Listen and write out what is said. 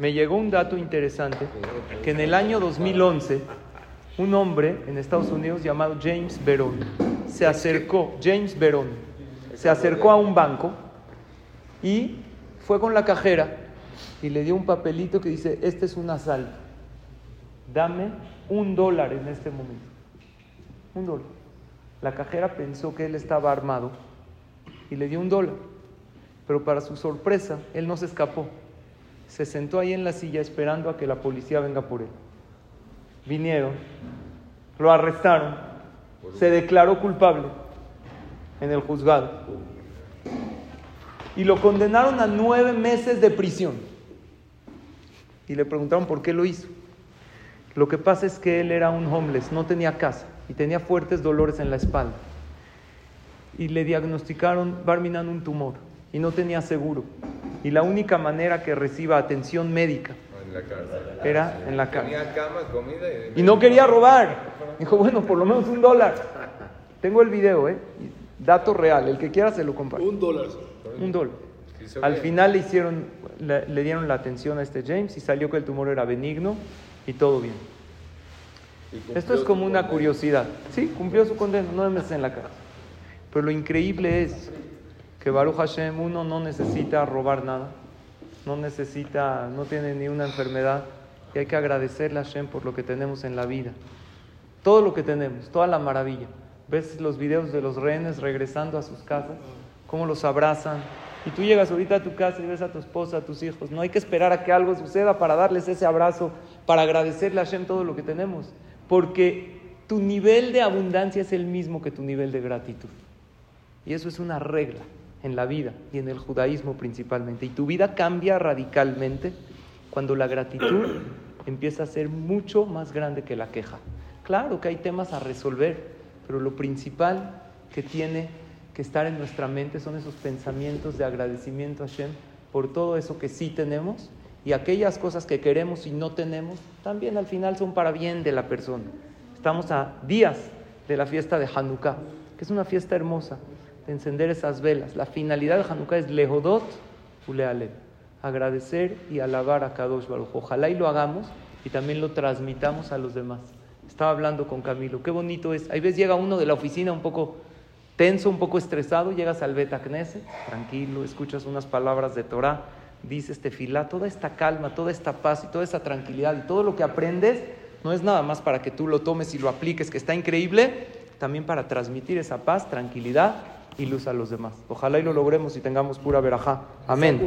Me llegó un dato interesante, que en el año 2011, un hombre en Estados Unidos llamado James Veron se acercó, James Veron, se acercó a un banco y fue con la cajera y le dio un papelito que dice, este es un asalto, dame un dólar en este momento. Un dólar. La cajera pensó que él estaba armado y le dio un dólar. Pero para su sorpresa, él no se escapó. Se sentó ahí en la silla esperando a que la policía venga por él. Vinieron, lo arrestaron, se declaró culpable en el juzgado y lo condenaron a nueve meses de prisión. Y le preguntaron por qué lo hizo. Lo que pasa es que él era un homeless, no tenía casa y tenía fuertes dolores en la espalda. Y le diagnosticaron Barminan un tumor y no tenía seguro. Y la única manera que reciba atención médica era en la casa. y... no quería robar. Dijo, bueno, por lo menos un dólar. Tengo el video, ¿eh? Dato real. El que quiera se lo comparte. Un dólar. Un dólar. Al final le hicieron, le dieron la atención a este James y salió que el tumor era benigno y todo bien. Esto es como una curiosidad. Sí, cumplió su condena, nueve meses en la cárcel. Pero lo increíble es que Baruch Hashem, uno no necesita robar nada, no necesita, no tiene ni una enfermedad, y hay que agradecerle a Hashem por lo que tenemos en la vida. Todo lo que tenemos, toda la maravilla. ¿Ves los videos de los rehenes regresando a sus casas? ¿Cómo los abrazan? Y tú llegas ahorita a tu casa y ves a tu esposa, a tus hijos. No hay que esperar a que algo suceda para darles ese abrazo, para agradecerle a Hashem todo lo que tenemos. Porque tu nivel de abundancia es el mismo que tu nivel de gratitud. Y eso es una regla en la vida y en el judaísmo principalmente. Y tu vida cambia radicalmente cuando la gratitud empieza a ser mucho más grande que la queja. Claro que hay temas a resolver, pero lo principal que tiene que estar en nuestra mente son esos pensamientos de agradecimiento a Hashem por todo eso que sí tenemos y aquellas cosas que queremos y no tenemos, también al final son para bien de la persona. Estamos a días de la fiesta de Hanukkah, que es una fiesta hermosa, encender esas velas. La finalidad de Hanukkah es lehodot ulealev, agradecer y alabar a Kadosh Baruch. Ojalá y lo hagamos y también lo transmitamos a los demás. Estaba hablando con Camilo, qué bonito es. Hay veces llega uno de la oficina un poco tenso, un poco estresado, llegas al Knesset, tranquilo, escuchas unas palabras de Torah, dices tefilá, toda esta calma, toda esta paz y toda esta tranquilidad y todo lo que aprendes no es nada más para que tú lo tomes y lo apliques, que está increíble, también para transmitir esa paz, tranquilidad y luz a los demás. Ojalá y lo logremos y tengamos pura verajá. Amén.